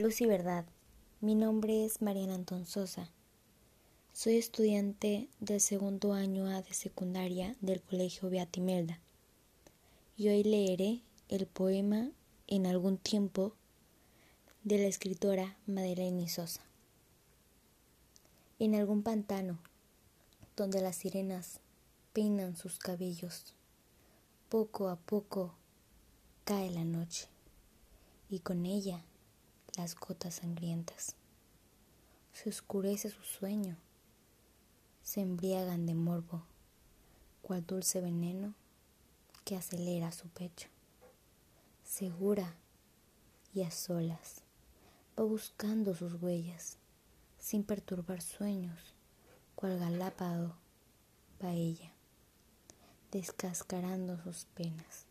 Luz y verdad, mi nombre es Mariana Anton Sosa. Soy estudiante del segundo año A de secundaria del Colegio Beatimelda y hoy leeré el poema En algún tiempo de la escritora Madeleine Sosa. En algún pantano donde las sirenas peinan sus cabellos, poco a poco cae la noche y con ella las gotas sangrientas. Se oscurece su sueño, se embriagan de morbo, cual dulce veneno que acelera su pecho. Segura y a solas, va buscando sus huellas, sin perturbar sueños, cual galápado va ella, descascarando sus penas.